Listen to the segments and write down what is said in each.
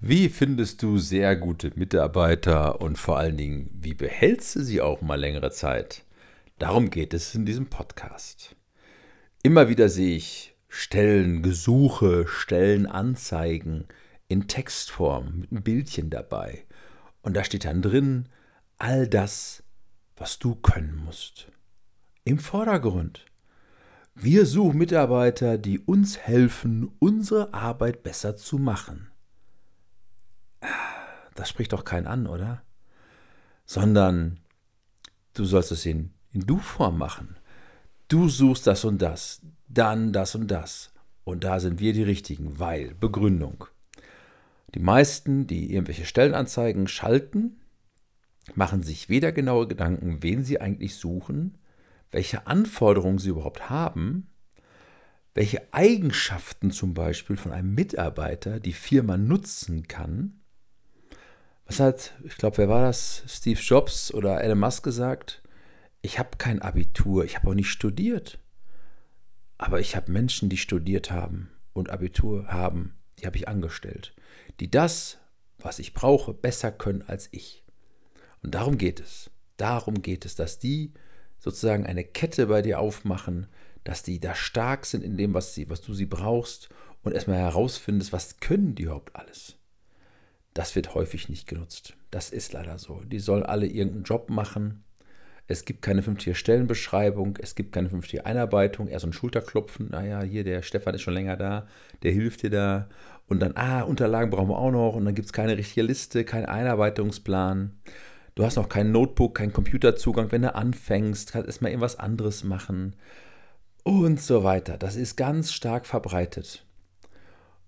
Wie findest du sehr gute Mitarbeiter und vor allen Dingen, wie behältst du sie auch mal längere Zeit? Darum geht es in diesem Podcast. Immer wieder sehe ich Stellengesuche, Stellenanzeigen in Textform mit einem Bildchen dabei. Und da steht dann drin all das, was du können musst. Im Vordergrund. Wir suchen Mitarbeiter, die uns helfen, unsere Arbeit besser zu machen das spricht doch keinen an, oder? Sondern du sollst es in, in Du-Form machen. Du suchst das und das, dann das und das. Und da sind wir die Richtigen, weil Begründung. Die meisten, die irgendwelche Stellenanzeigen schalten, machen sich weder genaue Gedanken, wen sie eigentlich suchen, welche Anforderungen sie überhaupt haben, welche Eigenschaften zum Beispiel von einem Mitarbeiter die Firma nutzen kann, was hat, ich glaube, wer war das? Steve Jobs oder Elon Musk gesagt? Ich habe kein Abitur, ich habe auch nicht studiert. Aber ich habe Menschen, die studiert haben und Abitur haben, die habe ich angestellt, die das, was ich brauche, besser können als ich. Und darum geht es. Darum geht es, dass die sozusagen eine Kette bei dir aufmachen, dass die da stark sind in dem, was, sie, was du sie brauchst und erstmal herausfindest, was können die überhaupt alles. Das wird häufig nicht genutzt. Das ist leider so. Die sollen alle irgendeinen Job machen. Es gibt keine fünftige Stellenbeschreibung, es gibt keine fünftige Einarbeitung, eher so ein Schulterklopfen. Naja, hier, der Stefan ist schon länger da, der hilft dir da. Und dann, ah, Unterlagen brauchen wir auch noch. Und dann gibt es keine richtige Liste, keinen Einarbeitungsplan. Du hast noch kein Notebook, keinen Computerzugang. Wenn du anfängst, kannst du erstmal irgendwas anderes machen. Und so weiter. Das ist ganz stark verbreitet.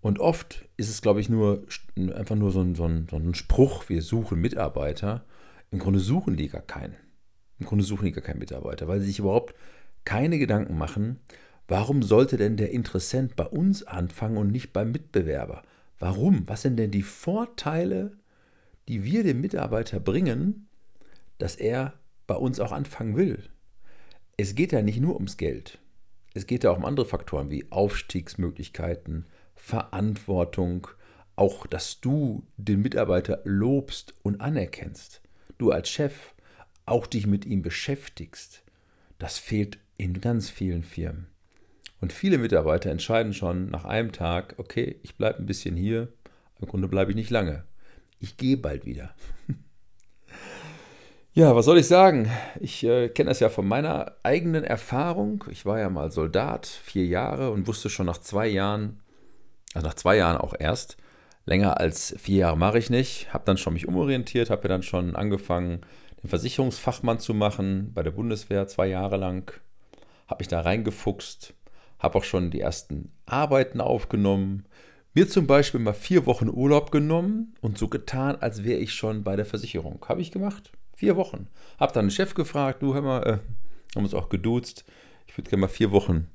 Und oft ist es, glaube ich, nur einfach nur so ein, so, ein, so ein Spruch, wir suchen Mitarbeiter. Im Grunde suchen die gar keinen. Im Grunde suchen die gar keinen Mitarbeiter, weil sie sich überhaupt keine Gedanken machen, warum sollte denn der Interessent bei uns anfangen und nicht beim Mitbewerber? Warum? Was sind denn die Vorteile, die wir dem Mitarbeiter bringen, dass er bei uns auch anfangen will? Es geht ja nicht nur ums Geld. Es geht ja auch um andere Faktoren wie Aufstiegsmöglichkeiten, Verantwortung, auch dass du den Mitarbeiter lobst und anerkennst. Du als Chef auch dich mit ihm beschäftigst. Das fehlt in ganz vielen Firmen. Und viele Mitarbeiter entscheiden schon nach einem Tag, okay, ich bleibe ein bisschen hier, im Grunde bleibe ich nicht lange. Ich gehe bald wieder. ja, was soll ich sagen? Ich äh, kenne das ja von meiner eigenen Erfahrung. Ich war ja mal Soldat, vier Jahre und wusste schon nach zwei Jahren, also nach zwei Jahren auch erst, länger als vier Jahre mache ich nicht. Habe dann schon mich umorientiert, habe ja dann schon angefangen, den Versicherungsfachmann zu machen bei der Bundeswehr zwei Jahre lang. Habe mich da reingefuchst, habe auch schon die ersten Arbeiten aufgenommen. Mir zum Beispiel mal vier Wochen Urlaub genommen und so getan, als wäre ich schon bei der Versicherung. Habe ich gemacht. Vier Wochen. Habe dann den Chef gefragt, du hör mal, äh, haben uns auch geduzt. Ich würde gerne mal vier Wochen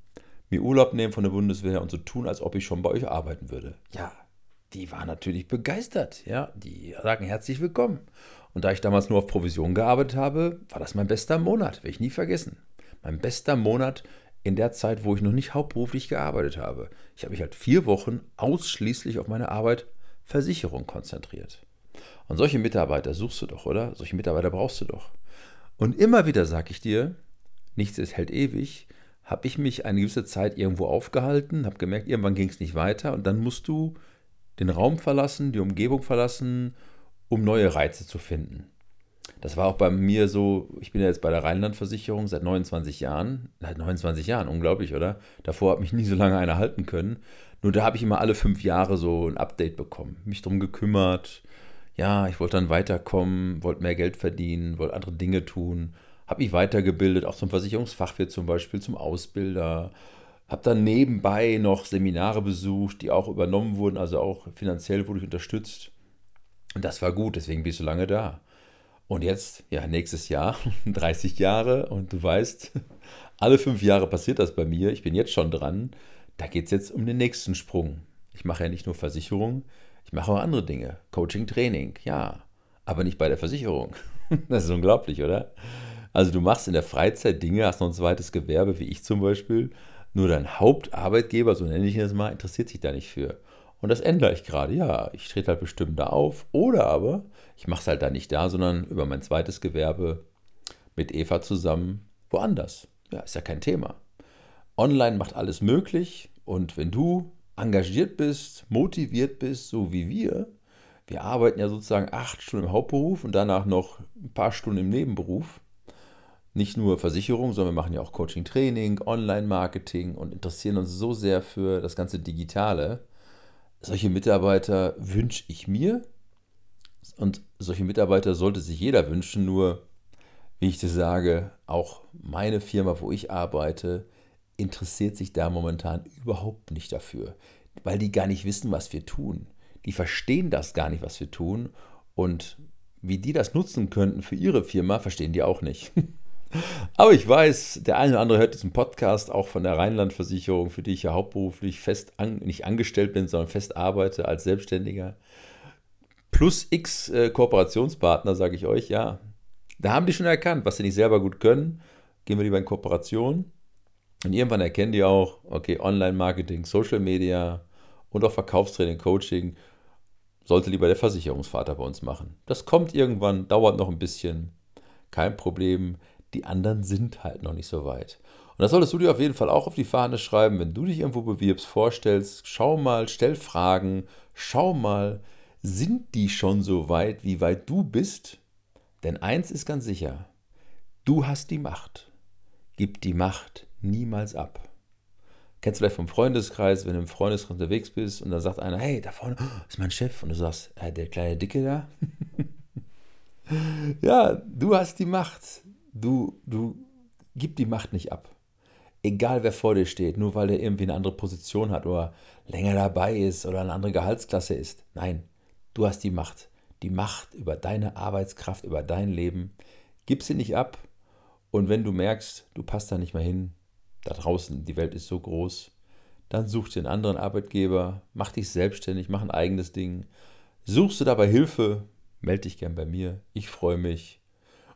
mir Urlaub nehmen von der Bundeswehr und so tun, als ob ich schon bei euch arbeiten würde. Ja, die war natürlich begeistert. Ja, die sagen herzlich willkommen. Und da ich damals nur auf Provision gearbeitet habe, war das mein bester Monat, werde ich nie vergessen. Mein bester Monat in der Zeit, wo ich noch nicht hauptberuflich gearbeitet habe. Ich habe mich halt vier Wochen ausschließlich auf meine Arbeit Versicherung konzentriert. Und solche Mitarbeiter suchst du doch, oder? Solche Mitarbeiter brauchst du doch. Und immer wieder sage ich dir, nichts ist hält ewig, habe ich mich eine gewisse Zeit irgendwo aufgehalten, habe gemerkt, irgendwann ging es nicht weiter und dann musst du den Raum verlassen, die Umgebung verlassen, um neue Reize zu finden. Das war auch bei mir so, ich bin ja jetzt bei der Rheinlandversicherung seit 29 Jahren. Seit 29 Jahren, unglaublich, oder? Davor hat mich nie so lange einer halten können. Nur da habe ich immer alle fünf Jahre so ein Update bekommen, mich darum gekümmert. Ja, ich wollte dann weiterkommen, wollte mehr Geld verdienen, wollte andere Dinge tun habe mich weitergebildet, auch zum Versicherungsfachwirt zum Beispiel, zum Ausbilder. Habe dann nebenbei noch Seminare besucht, die auch übernommen wurden, also auch finanziell wurde ich unterstützt. Und das war gut, deswegen bin ich so lange da. Und jetzt, ja, nächstes Jahr, 30 Jahre und du weißt, alle fünf Jahre passiert das bei mir. Ich bin jetzt schon dran. Da geht es jetzt um den nächsten Sprung. Ich mache ja nicht nur Versicherung, ich mache auch andere Dinge. Coaching, Training, ja. Aber nicht bei der Versicherung. Das ist unglaublich, oder? Also du machst in der Freizeit Dinge, hast noch ein zweites Gewerbe, wie ich zum Beispiel, nur dein Hauptarbeitgeber, so nenne ich ihn das mal, interessiert sich da nicht für. Und das ändere ich gerade. Ja, ich trete halt bestimmt da auf. Oder aber ich mache es halt da nicht da, sondern über mein zweites Gewerbe mit Eva zusammen woanders. Ja, ist ja kein Thema. Online macht alles möglich. Und wenn du engagiert bist, motiviert bist, so wie wir, wir arbeiten ja sozusagen acht Stunden im Hauptberuf und danach noch ein paar Stunden im Nebenberuf. Nicht nur Versicherung, sondern wir machen ja auch Coaching-Training, Online-Marketing und interessieren uns so sehr für das ganze Digitale. Solche Mitarbeiter wünsche ich mir und solche Mitarbeiter sollte sich jeder wünschen, nur wie ich das sage, auch meine Firma, wo ich arbeite, interessiert sich da momentan überhaupt nicht dafür, weil die gar nicht wissen, was wir tun. Die verstehen das gar nicht, was wir tun. Und wie die das nutzen könnten für ihre Firma, verstehen die auch nicht. Aber ich weiß, der eine oder andere hört diesen Podcast auch von der Rheinlandversicherung, für die ich ja hauptberuflich fest an, nicht angestellt bin, sondern fest arbeite als Selbstständiger. Plus x äh, Kooperationspartner, sage ich euch, ja. Da haben die schon erkannt, was sie nicht selber gut können. Gehen wir lieber in Kooperation. Und irgendwann erkennen die auch, okay, Online-Marketing, Social Media und auch Verkaufstraining, Coaching sollte lieber der Versicherungsvater bei uns machen. Das kommt irgendwann, dauert noch ein bisschen, kein Problem. Die anderen sind halt noch nicht so weit. Und das solltest du dir auf jeden Fall auch auf die Fahne schreiben, wenn du dich irgendwo bewirbst, vorstellst, schau mal, stell Fragen, schau mal, sind die schon so weit, wie weit du bist? Denn eins ist ganz sicher, du hast die Macht. Gib die Macht niemals ab. Kennst du vielleicht vom Freundeskreis, wenn du im Freundeskreis unterwegs bist und dann sagt einer, hey, da vorne ist mein Chef und du sagst, äh, der kleine Dicke da. ja, du hast die Macht. Du, du gib die Macht nicht ab. Egal wer vor dir steht, nur weil er irgendwie eine andere Position hat oder länger dabei ist oder eine andere Gehaltsklasse ist. Nein, du hast die Macht. Die Macht über deine Arbeitskraft, über dein Leben. Gib sie nicht ab. Und wenn du merkst, du passt da nicht mehr hin, da draußen, die Welt ist so groß, dann such dir einen anderen Arbeitgeber, mach dich selbstständig, mach ein eigenes Ding. Suchst du dabei Hilfe, melde dich gern bei mir, ich freue mich.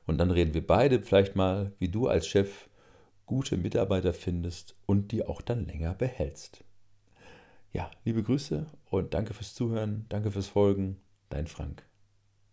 Und dann reden wir beide vielleicht mal, wie du als Chef gute Mitarbeiter findest und die auch dann länger behältst. Ja, liebe Grüße und danke fürs Zuhören, danke fürs Folgen, dein Frank.